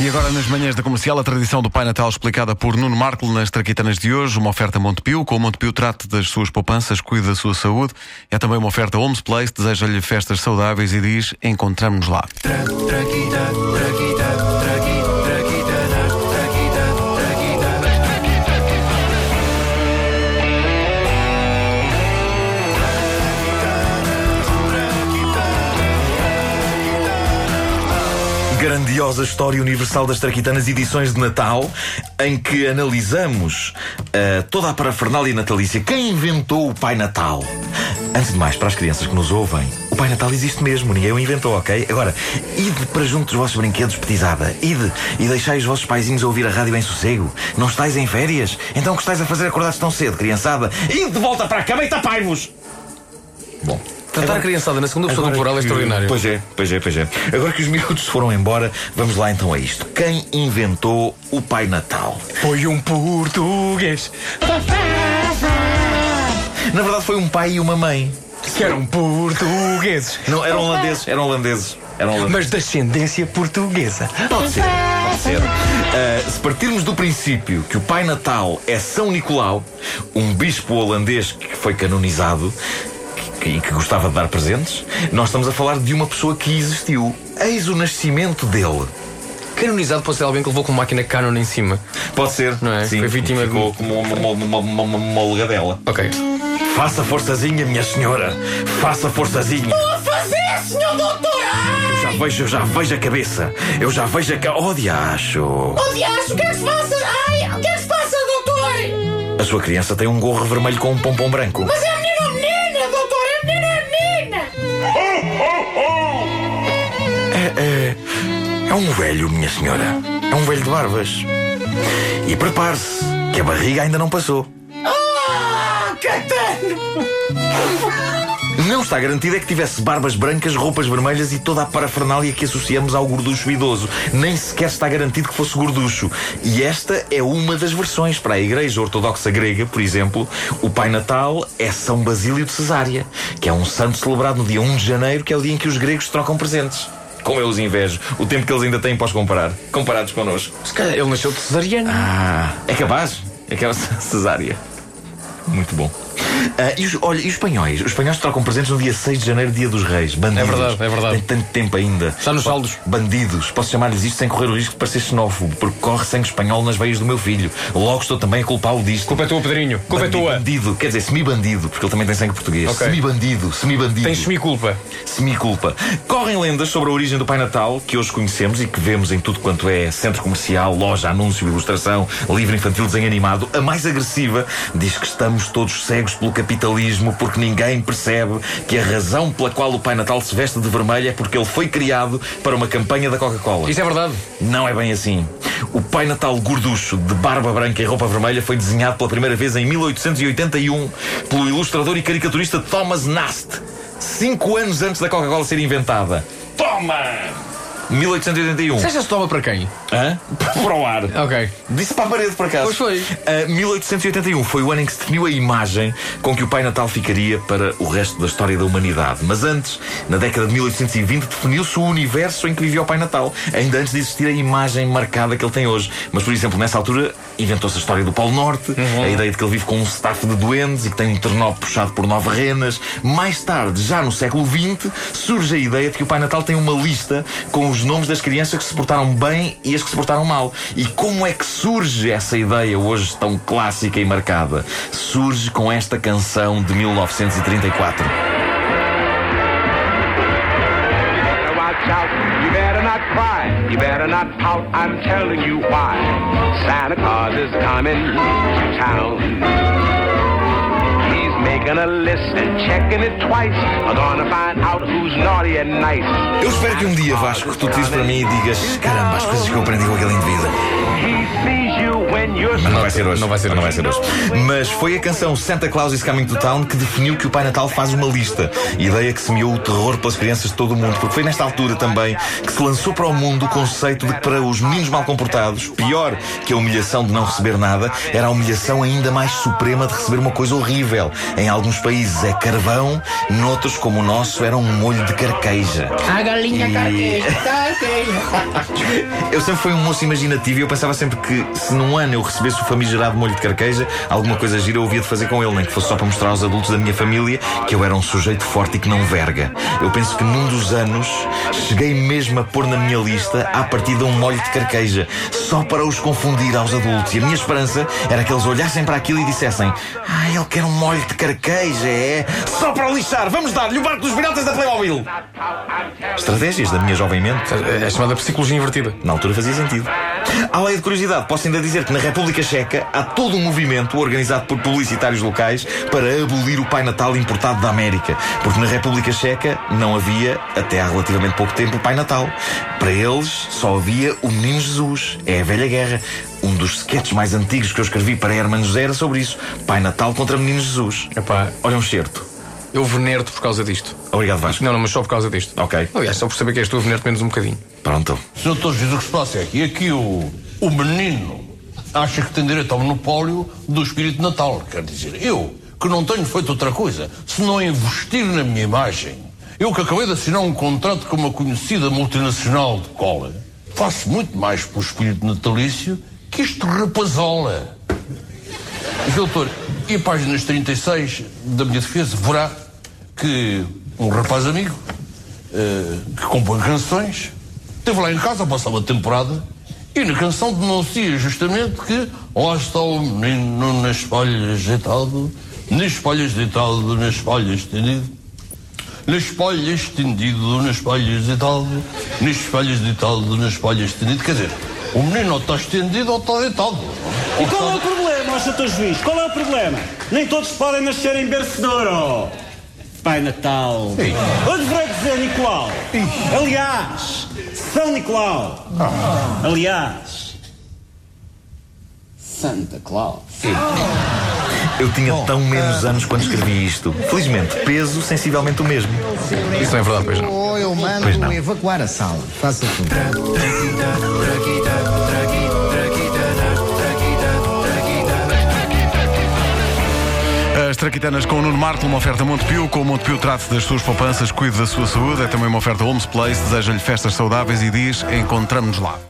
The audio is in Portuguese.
E agora, nas manhãs da comercial, a tradição do Pai Natal explicada por Nuno Marco nas Traquitanas de hoje. Uma oferta Montepio. Com o Montepio, trate das suas poupanças, cuide da sua saúde. É também uma oferta Homes Place. Deseja-lhe festas saudáveis e diz: Encontramos-nos lá. Grandiosa história universal das Traquitanas, edições de Natal, em que analisamos uh, toda a parafernália natalícia. Quem inventou o Pai Natal? Antes de mais, para as crianças que nos ouvem, o Pai Natal existe mesmo, ninguém o inventou, ok? Agora, ide para junto dos vossos brinquedos, petizada. Ide e deixai os vossos paizinhos ouvir a rádio em sossego. Não estáis em férias? Então o que estáis a fazer acordados tão cedo, criançada? Ide de volta para a cama e tapai-vos! Bom. Tratar a criançada na segunda pessoa do plural é extraordinário. Pois é, pois é, pois é. Agora que os miúdos foram embora, vamos lá então a isto. Quem inventou o Pai Natal? Foi um português. Na verdade foi um pai e uma mãe. Que eram portugueses. Não, eram holandeses, eram holandeses. Eram holandeses. Mas de ascendência portuguesa. Pode ser, pode ser. Uh, se partirmos do princípio que o Pai Natal é São Nicolau, um bispo holandês que foi canonizado, e que gostava de dar presentes, nós estamos a falar de uma pessoa que existiu. Eis o nascimento dele. Canonizado pode ser alguém que levou com uma máquina Canon em cima. Pode ser. Não é? Sim, Foi vítima ficou de- como uma, uma, uma, uma, uma legadela. Ok. Faça forçazinha, minha senhora. Faça forçazinha. a fazer, senhor doutor? Eu já vejo, eu já vejo a cabeça. Eu já vejo a ca... Oh, diacho. Oh, diacho, o que é que se passa? Ai, o que é que se passa, doutor? A sua criança tem um gorro vermelho com um pompom branco. Mas é É, é, é um velho, minha senhora. É um velho de barbas. E prepare-se, que a barriga ainda não passou. Ah, catano! Não está garantido é que tivesse barbas brancas, roupas vermelhas e toda a parafernália que associamos ao gorducho idoso. Nem sequer está garantido que fosse gorducho. E esta é uma das versões. Para a Igreja Ortodoxa Grega, por exemplo, o Pai Natal é São Basílio de Cesária, que é um santo celebrado no dia 1 de janeiro, que é o dia em que os gregos trocam presentes. Como eu os invejo, o tempo que eles ainda têm para os comparar, comparados connosco. Se calhar ele nasceu de cesariano. Ah, é capaz? É que é cesárea. Muito bom. Ah, e os, olha, e os espanhóis? Os espanhóis trocam presentes no dia 6 de janeiro, dia dos reis. Bandidos. É verdade, é verdade. Tem tanto tempo ainda. Está nos saldos. Bandidos. Posso chamar-lhes isto sem correr o risco de parecer xenófobo, porque corre sangue espanhol nas veias do meu filho. Logo estou também a culpá-lo disto. Culpa é tua, Pedrinho. Culpa é Bandi- tua. Bandido, quer dizer, semi-bandido, porque ele também tem sangue português. Ok. Semi-bandido, semi-bandido. Tens semi-culpa. Semi-culpa. Correm lendas sobre a origem do Pai Natal, que hoje conhecemos e que vemos em tudo quanto é centro comercial, loja, anúncio, ilustração, livro infantil, desenho animado. A mais agressiva diz que estamos todos cegos pelo capitalismo, porque ninguém percebe que a razão pela qual o Pai Natal se veste de vermelho é porque ele foi criado para uma campanha da Coca-Cola. Isso é verdade. Não é bem assim. O Pai Natal gorducho, de barba branca e roupa vermelha, foi desenhado pela primeira vez em 1881 pelo ilustrador e caricaturista Thomas Nast. Cinco anos antes da Coca-Cola ser inventada. Toma! 1881. Você já se toma para quem? Hã? Para o ar. Ok. Disse para a parede, por acaso. Pois foi. Ah, 1881 foi o ano em que se definiu a imagem com que o Pai Natal ficaria para o resto da história da humanidade. Mas antes, na década de 1820, definiu-se o universo em que vivia o Pai Natal, ainda antes de existir a imagem marcada que ele tem hoje. Mas, por exemplo, nessa altura, inventou-se a história do Polo Norte, a ideia de que ele vive com um staff de duendes e que tem um ternó puxado por nove renas. Mais tarde, já no século XX, surge a ideia de que o Pai Natal tem uma lista com os nomes das crianças que se portaram bem e as que se portaram mal. E como é que surge essa ideia hoje tão clássica e marcada? Surge com esta canção de 1934. better watch out. You better not cry. You better not pout. I'm telling you why. Santa Claus is coming to town. He's making a list and checking it twice. I'm gonna find out who's naughty and nice. Eu espero que um dia, Vasco, tu te para mim e digas: Caramba, as coisas que eu aprendi com aquele indivíduo. He sees you when you're Mas não vai ser hoje. Não vai ser não vai hoje. ser hoje. Mas foi a canção Santa Claus is Coming to Town que definiu que o Pai Natal faz uma lista. Ideia que semeou o terror pelas crianças de todo o mundo. Porque foi nesta altura também que se lançou para o mundo o conceito de que para os meninos mal comportados, pior que a humilhação de não receber nada, era a humilhação ainda mais suprema de receber uma coisa horrível. Em alguns países é carvão, noutros, como o nosso, era um molho de carqueja. A galinha E- carqueja, carqueja. Eu sempre fui um moço imaginativo e eu pensava sempre que se num ano eu recebesse o famigerado molho de carqueja, alguma coisa gira eu havia de fazer com ele, nem que fosse só para mostrar aos adultos da minha família que eu era um sujeito forte e que não verga. Eu penso que num dos anos cheguei mesmo a pôr na minha lista à partida um molho de carqueja, só para os confundir aos adultos. E a minha esperança era que eles olhassem para aquilo e dissessem: Ah, ele quer um molho de carqueja, é? Só para lixar, vamos dar-lhe o barco dos piratas da Playmobil! Estratégias da minha jovem mente. É chamada psicologia invertida. Na altura fazia sentido. À lei de curiosidade, posso ainda dizer que na República Checa há todo um movimento organizado por publicitários locais para abolir o Pai Natal importado da América. Porque na República Checa não havia, até há relativamente pouco tempo, o Pai Natal. Para eles só havia o Menino Jesus. É a velha guerra. Um dos sketches mais antigos que eu escrevi para Herman José era sobre isso. Pai Natal contra Menino Jesus. Epá, Olha um certo. eu venero-te por causa disto. Obrigado, Vasco. Não, não, mas só por causa disto. Ok. Aliás, só por saber que és tu, eu venero-te menos um bocadinho. Pronto. Senhor Doutor Jesus, o que se passa é que aqui o, o menino acha que tem direito ao monopólio do espírito de Natal. Quer dizer, eu, que não tenho feito outra coisa, se não investir na minha imagem, eu que acabei de assinar um contrato com uma conhecida multinacional de cola, faço muito mais para o espírito natalício que isto rapazola. Doutor, e a páginas 36 da minha defesa verá que um rapaz amigo eh, que compõe canções, esteve lá em casa a passar uma temporada e na canção denuncia justamente que lá está o menino nas folhas deitado, nas folhas deitado, nas folhas estendido, nas folhas estendido, nas folhas deitado, nas folhas deitado, nas folhas estendido. Quer dizer, o menino está estendido ou está deitado. E qual é o problema, ó Sr. Juiz? Qual é o problema? Nem todos podem nascer em bercedor, ó. Pai Natal. Eu deveria dizer Nicolau. Aliás, São Nicolau. Aliás, Santa Claus. Eu tinha tão menos anos quando escrevi isto. Felizmente, peso sensivelmente o mesmo. Isso não é verdade, pois não. Ou eu Pois não. mando evacuar a sala. Faça tudo. As Traquitanas com o Nuno Marco, uma oferta Montepio. Com o Montepio trate das suas poupanças, cuide da sua saúde. É também uma oferta Homes Place. Deseja-lhe festas saudáveis e diz: encontramos-nos lá.